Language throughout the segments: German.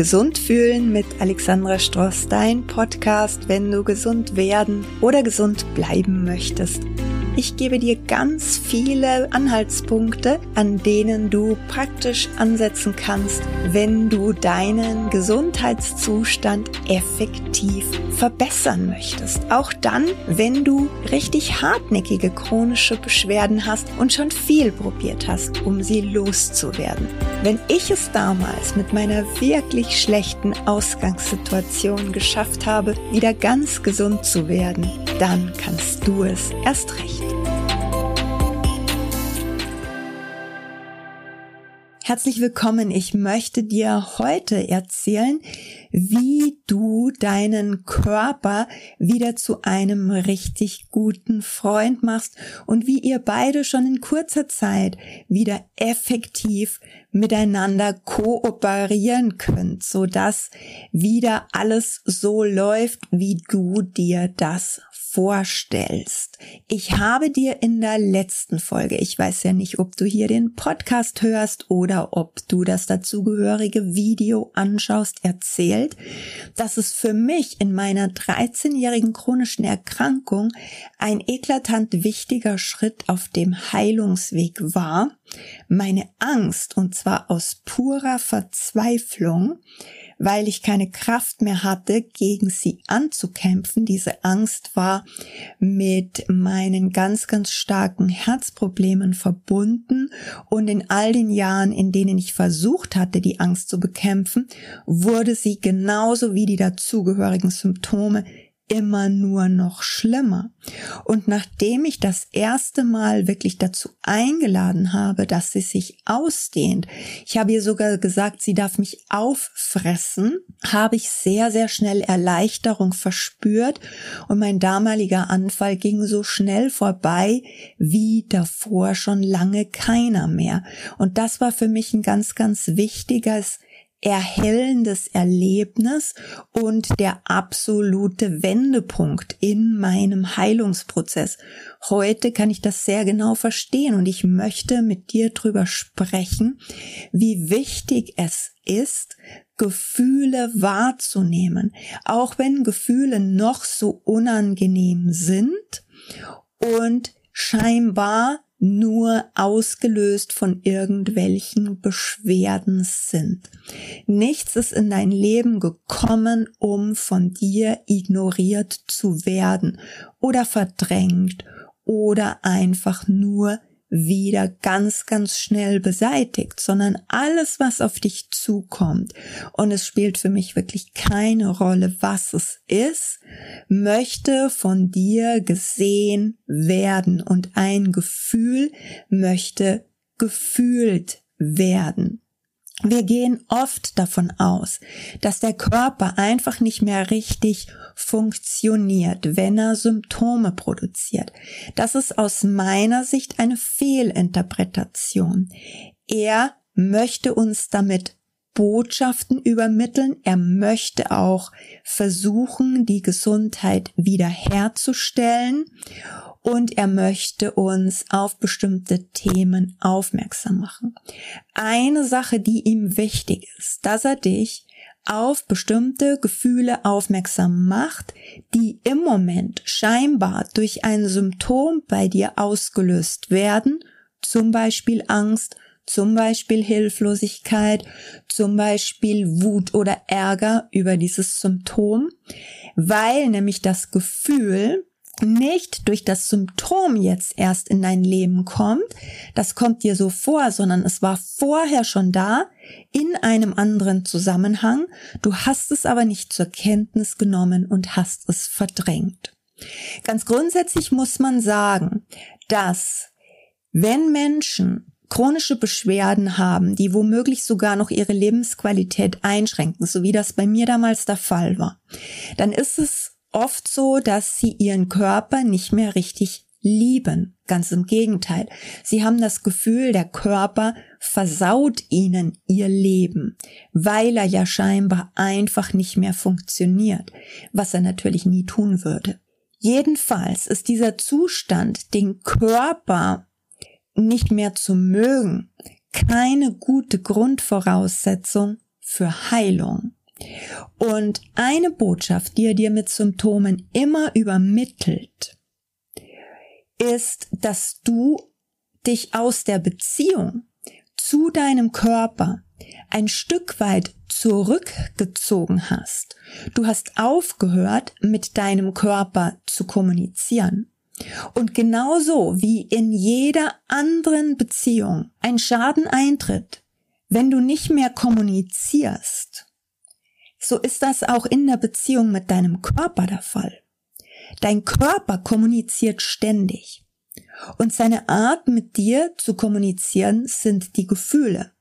Gesund fühlen mit Alexandra Stross, dein Podcast, wenn du gesund werden oder gesund bleiben möchtest. Ich gebe dir ganz viele Anhaltspunkte, an denen du praktisch ansetzen kannst, wenn du deinen Gesundheitszustand effektiv verbessern möchtest. Auch dann, wenn du richtig hartnäckige chronische Beschwerden hast und schon viel probiert hast, um sie loszuwerden. Wenn ich es damals mit meiner wirklich schlechten Ausgangssituation geschafft habe, wieder ganz gesund zu werden, dann kannst du es erst recht. Herzlich willkommen. Ich möchte dir heute erzählen, wie du deinen Körper wieder zu einem richtig guten Freund machst und wie ihr beide schon in kurzer Zeit wieder effektiv miteinander kooperieren könnt, so dass wieder alles so läuft, wie du dir das vorstellst. Ich habe dir in der letzten Folge, ich weiß ja nicht, ob du hier den Podcast hörst oder ob du das dazugehörige Video anschaust, erzählt, dass es für mich in meiner 13-jährigen chronischen Erkrankung ein eklatant wichtiger Schritt auf dem Heilungsweg war, meine Angst, und zwar aus purer Verzweiflung, weil ich keine Kraft mehr hatte, gegen sie anzukämpfen. Diese Angst war mit meinen ganz, ganz starken Herzproblemen verbunden und in all den Jahren, in denen ich versucht hatte, die Angst zu bekämpfen, wurde sie genauso wie die dazugehörigen Symptome immer nur noch schlimmer. Und nachdem ich das erste Mal wirklich dazu eingeladen habe, dass sie sich ausdehnt, ich habe ihr sogar gesagt, sie darf mich auffressen, habe ich sehr, sehr schnell Erleichterung verspürt und mein damaliger Anfall ging so schnell vorbei wie davor schon lange keiner mehr. Und das war für mich ein ganz, ganz wichtiges erhellendes Erlebnis und der absolute Wendepunkt in meinem Heilungsprozess. Heute kann ich das sehr genau verstehen und ich möchte mit dir drüber sprechen, wie wichtig es ist, Gefühle wahrzunehmen, auch wenn Gefühle noch so unangenehm sind und scheinbar nur ausgelöst von irgendwelchen Beschwerden sind. Nichts ist in dein Leben gekommen, um von dir ignoriert zu werden oder verdrängt oder einfach nur wieder ganz, ganz schnell beseitigt, sondern alles, was auf dich zukommt, und es spielt für mich wirklich keine Rolle, was es ist, möchte von dir gesehen werden und ein Gefühl möchte gefühlt werden. Wir gehen oft davon aus, dass der Körper einfach nicht mehr richtig funktioniert, wenn er Symptome produziert. Das ist aus meiner Sicht eine Fehlinterpretation. Er möchte uns damit Botschaften übermitteln. Er möchte auch versuchen, die Gesundheit wiederherzustellen und er möchte uns auf bestimmte Themen aufmerksam machen. Eine Sache, die ihm wichtig ist, dass er dich auf bestimmte Gefühle aufmerksam macht, die im Moment scheinbar durch ein Symptom bei dir ausgelöst werden, zum Beispiel Angst, zum Beispiel Hilflosigkeit, zum Beispiel Wut oder Ärger über dieses Symptom, weil nämlich das Gefühl nicht durch das Symptom jetzt erst in dein Leben kommt, das kommt dir so vor, sondern es war vorher schon da, in einem anderen Zusammenhang, du hast es aber nicht zur Kenntnis genommen und hast es verdrängt. Ganz grundsätzlich muss man sagen, dass wenn Menschen chronische Beschwerden haben, die womöglich sogar noch ihre Lebensqualität einschränken, so wie das bei mir damals der Fall war, dann ist es oft so, dass sie ihren Körper nicht mehr richtig lieben. Ganz im Gegenteil. Sie haben das Gefühl, der Körper versaut ihnen ihr Leben, weil er ja scheinbar einfach nicht mehr funktioniert, was er natürlich nie tun würde. Jedenfalls ist dieser Zustand, den Körper nicht mehr zu mögen, keine gute Grundvoraussetzung für Heilung. Und eine Botschaft, die er dir mit Symptomen immer übermittelt, ist, dass du dich aus der Beziehung zu deinem Körper ein Stück weit zurückgezogen hast. Du hast aufgehört, mit deinem Körper zu kommunizieren. Und genauso wie in jeder anderen Beziehung ein Schaden eintritt, wenn du nicht mehr kommunizierst, so ist das auch in der Beziehung mit deinem Körper der Fall. Dein Körper kommuniziert ständig. Und seine Art mit dir zu kommunizieren sind die Gefühle.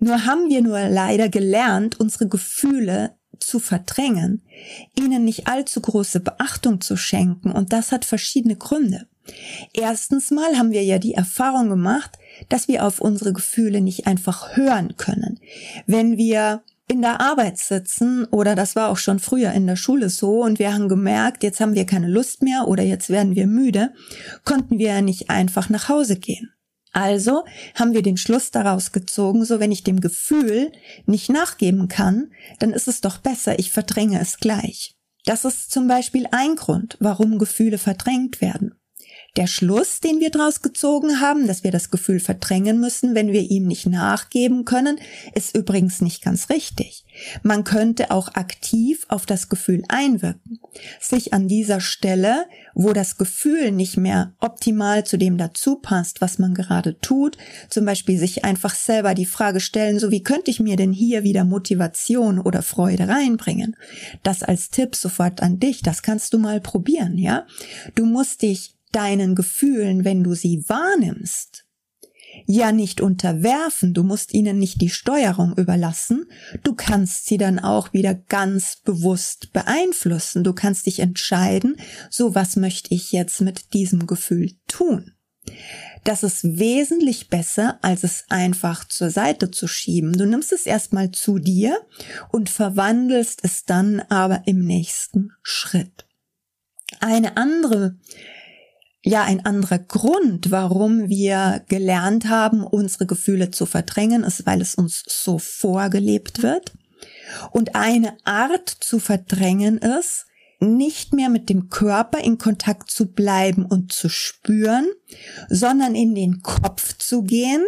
Nur haben wir nur leider gelernt, unsere Gefühle zu verdrängen, ihnen nicht allzu große Beachtung zu schenken, und das hat verschiedene Gründe. Erstens mal haben wir ja die Erfahrung gemacht, dass wir auf unsere Gefühle nicht einfach hören können. Wenn wir in der Arbeit sitzen oder das war auch schon früher in der Schule so und wir haben gemerkt, jetzt haben wir keine Lust mehr oder jetzt werden wir müde, konnten wir ja nicht einfach nach Hause gehen. Also haben wir den Schluss daraus gezogen, so wenn ich dem Gefühl nicht nachgeben kann, dann ist es doch besser, ich verdränge es gleich. Das ist zum Beispiel ein Grund, warum Gefühle verdrängt werden. Der Schluss, den wir daraus gezogen haben, dass wir das Gefühl verdrängen müssen, wenn wir ihm nicht nachgeben können, ist übrigens nicht ganz richtig. Man könnte auch aktiv auf das Gefühl einwirken. Sich an dieser Stelle, wo das Gefühl nicht mehr optimal zu dem dazu passt, was man gerade tut, zum Beispiel sich einfach selber die Frage stellen, so wie könnte ich mir denn hier wieder Motivation oder Freude reinbringen? Das als Tipp sofort an dich, das kannst du mal probieren, ja? Du musst dich deinen Gefühlen, wenn du sie wahrnimmst, ja nicht unterwerfen, du musst ihnen nicht die Steuerung überlassen, du kannst sie dann auch wieder ganz bewusst beeinflussen, du kannst dich entscheiden, so was möchte ich jetzt mit diesem Gefühl tun. Das ist wesentlich besser, als es einfach zur Seite zu schieben. Du nimmst es erstmal zu dir und verwandelst es dann aber im nächsten Schritt. Eine andere ja ein anderer Grund, warum wir gelernt haben, unsere Gefühle zu verdrängen, ist, weil es uns so vorgelebt wird. Und eine Art zu verdrängen ist, nicht mehr mit dem Körper in Kontakt zu bleiben und zu spüren, sondern in den Kopf zu gehen,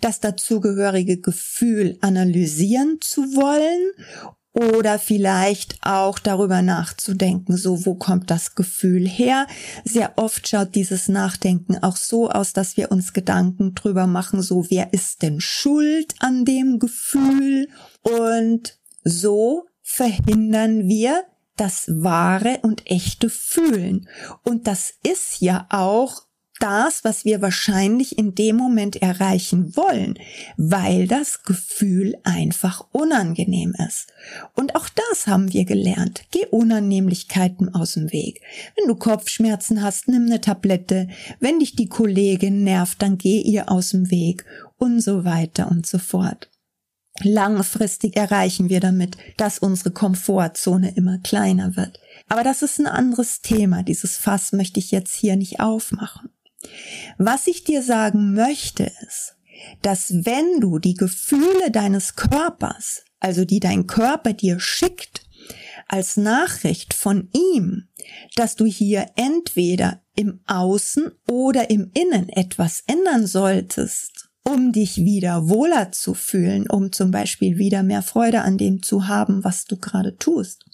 das dazugehörige Gefühl analysieren zu wollen oder vielleicht auch darüber nachzudenken, so wo kommt das Gefühl her. Sehr oft schaut dieses Nachdenken auch so aus, dass wir uns Gedanken drüber machen, so wer ist denn schuld an dem Gefühl und so verhindern wir das wahre und echte Fühlen. Und das ist ja auch das, was wir wahrscheinlich in dem Moment erreichen wollen, weil das Gefühl einfach unangenehm ist. Und auch das haben wir gelernt. Geh Unannehmlichkeiten aus dem Weg. Wenn du Kopfschmerzen hast, nimm eine Tablette. Wenn dich die Kollegin nervt, dann geh ihr aus dem Weg und so weiter und so fort. Langfristig erreichen wir damit, dass unsere Komfortzone immer kleiner wird. Aber das ist ein anderes Thema. Dieses Fass möchte ich jetzt hier nicht aufmachen. Was ich dir sagen möchte ist, dass wenn du die Gefühle deines Körpers, also die dein Körper dir schickt, als Nachricht von ihm, dass du hier entweder im Außen oder im Innen etwas ändern solltest, um dich wieder wohler zu fühlen, um zum Beispiel wieder mehr Freude an dem zu haben, was du gerade tust.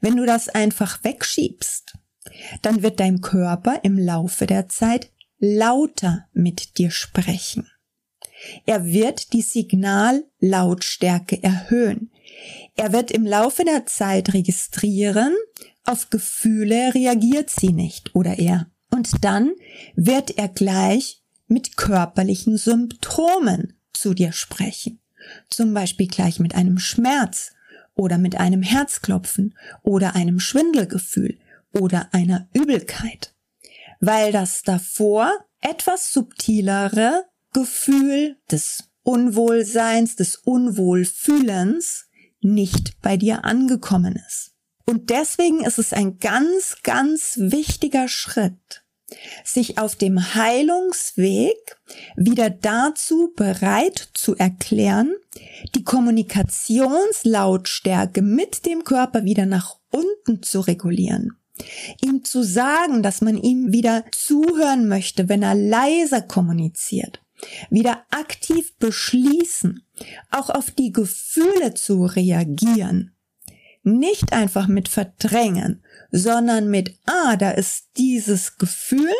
Wenn du das einfach wegschiebst, dann wird dein Körper im Laufe der Zeit lauter mit dir sprechen. Er wird die Signallautstärke erhöhen. Er wird im Laufe der Zeit registrieren, auf Gefühle reagiert sie nicht oder er. Und dann wird er gleich mit körperlichen Symptomen zu dir sprechen. Zum Beispiel gleich mit einem Schmerz oder mit einem Herzklopfen oder einem Schwindelgefühl oder einer Übelkeit. Weil das davor etwas subtilere Gefühl des Unwohlseins, des Unwohlfühlens nicht bei dir angekommen ist. Und deswegen ist es ein ganz, ganz wichtiger Schritt, sich auf dem Heilungsweg wieder dazu bereit zu erklären, die Kommunikationslautstärke mit dem Körper wieder nach unten zu regulieren. Ihm zu sagen, dass man ihm wieder zuhören möchte, wenn er leiser kommuniziert. Wieder aktiv beschließen, auch auf die Gefühle zu reagieren. Nicht einfach mit verdrängen, sondern mit, ah, da ist dieses Gefühl,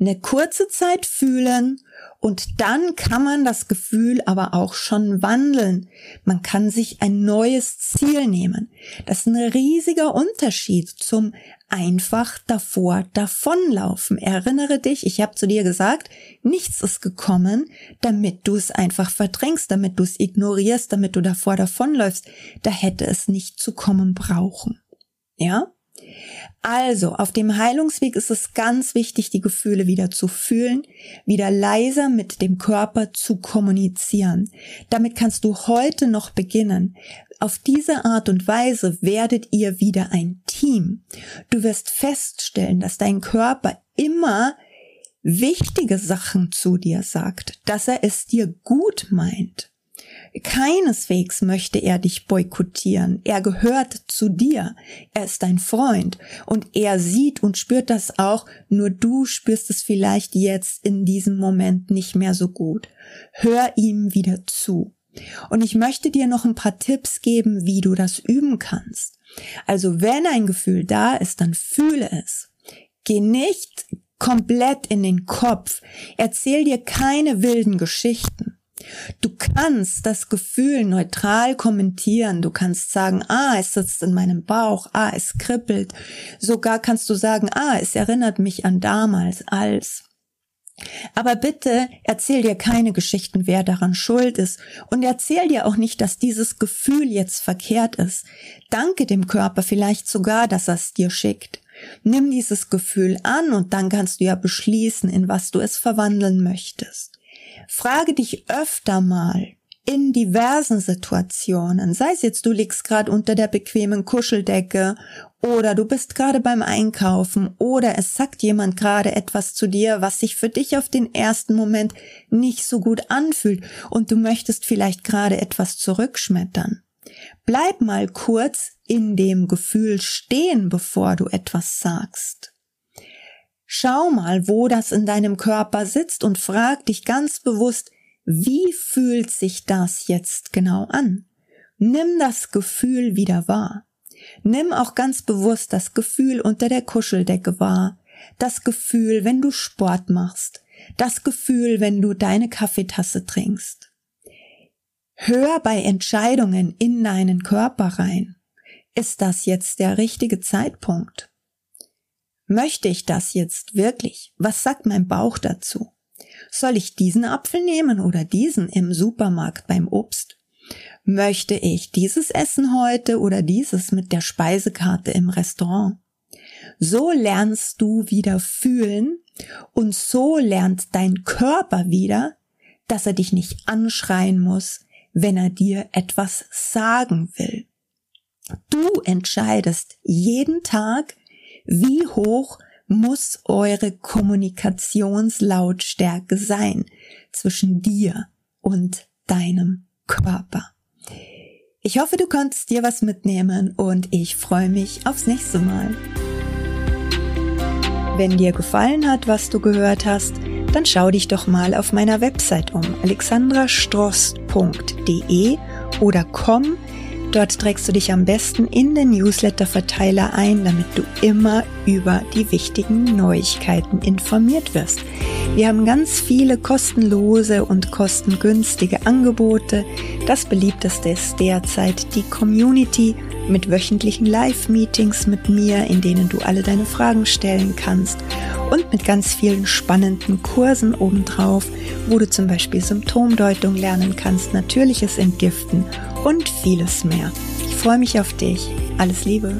eine kurze Zeit fühlen und dann kann man das Gefühl aber auch schon wandeln. Man kann sich ein neues Ziel nehmen. Das ist ein riesiger Unterschied zum einfach davor davonlaufen. Erinnere dich, ich habe zu dir gesagt, nichts ist gekommen, damit du es einfach verdrängst, damit du es ignorierst, damit du davor davonläufst. Da hätte es nicht zu kommen brauchen. Ja? Also, auf dem Heilungsweg ist es ganz wichtig, die Gefühle wieder zu fühlen, wieder leiser mit dem Körper zu kommunizieren. Damit kannst du heute noch beginnen. Auf diese Art und Weise werdet ihr wieder ein Team. Du wirst feststellen, dass dein Körper immer wichtige Sachen zu dir sagt, dass er es dir gut meint. Keineswegs möchte er dich boykottieren. Er gehört zu dir. Er ist dein Freund. Und er sieht und spürt das auch, nur du spürst es vielleicht jetzt in diesem Moment nicht mehr so gut. Hör ihm wieder zu. Und ich möchte dir noch ein paar Tipps geben, wie du das üben kannst. Also wenn ein Gefühl da ist, dann fühle es. Geh nicht komplett in den Kopf. Erzähl dir keine wilden Geschichten. Du kannst das Gefühl neutral kommentieren. Du kannst sagen, ah, es sitzt in meinem Bauch, ah, es kribbelt. Sogar kannst du sagen, ah, es erinnert mich an damals als. Aber bitte erzähl dir keine Geschichten, wer daran schuld ist. Und erzähl dir auch nicht, dass dieses Gefühl jetzt verkehrt ist. Danke dem Körper vielleicht sogar, dass er es dir schickt. Nimm dieses Gefühl an und dann kannst du ja beschließen, in was du es verwandeln möchtest. Frage dich öfter mal in diversen Situationen, sei es jetzt du liegst gerade unter der bequemen Kuscheldecke oder du bist gerade beim Einkaufen oder es sagt jemand gerade etwas zu dir, was sich für dich auf den ersten Moment nicht so gut anfühlt und du möchtest vielleicht gerade etwas zurückschmettern. Bleib mal kurz in dem Gefühl stehen, bevor du etwas sagst. Schau mal, wo das in deinem Körper sitzt und frag dich ganz bewusst, wie fühlt sich das jetzt genau an? Nimm das Gefühl wieder wahr. Nimm auch ganz bewusst das Gefühl unter der Kuscheldecke wahr, das Gefühl, wenn du Sport machst, das Gefühl, wenn du deine Kaffeetasse trinkst. Hör bei Entscheidungen in deinen Körper rein. Ist das jetzt der richtige Zeitpunkt? Möchte ich das jetzt wirklich? Was sagt mein Bauch dazu? Soll ich diesen Apfel nehmen oder diesen im Supermarkt beim Obst? Möchte ich dieses Essen heute oder dieses mit der Speisekarte im Restaurant? So lernst du wieder fühlen und so lernt dein Körper wieder, dass er dich nicht anschreien muss, wenn er dir etwas sagen will. Du entscheidest jeden Tag, wie hoch muss eure Kommunikationslautstärke sein zwischen dir und deinem Körper? Ich hoffe, du konntest dir was mitnehmen und ich freue mich aufs nächste Mal. Wenn dir gefallen hat, was du gehört hast, dann schau dich doch mal auf meiner Website um alexandrastrost.de oder komm Dort trägst du dich am besten in den Newsletter-Verteiler ein, damit du immer über die wichtigen Neuigkeiten informiert wirst. Wir haben ganz viele kostenlose und kostengünstige Angebote. Das beliebteste ist derzeit die Community mit wöchentlichen Live-Meetings mit mir, in denen du alle deine Fragen stellen kannst und mit ganz vielen spannenden Kursen obendrauf, wo du zum Beispiel Symptomdeutung lernen kannst, natürliches Entgiften und vieles mehr. Ich freue mich auf dich. Alles Liebe.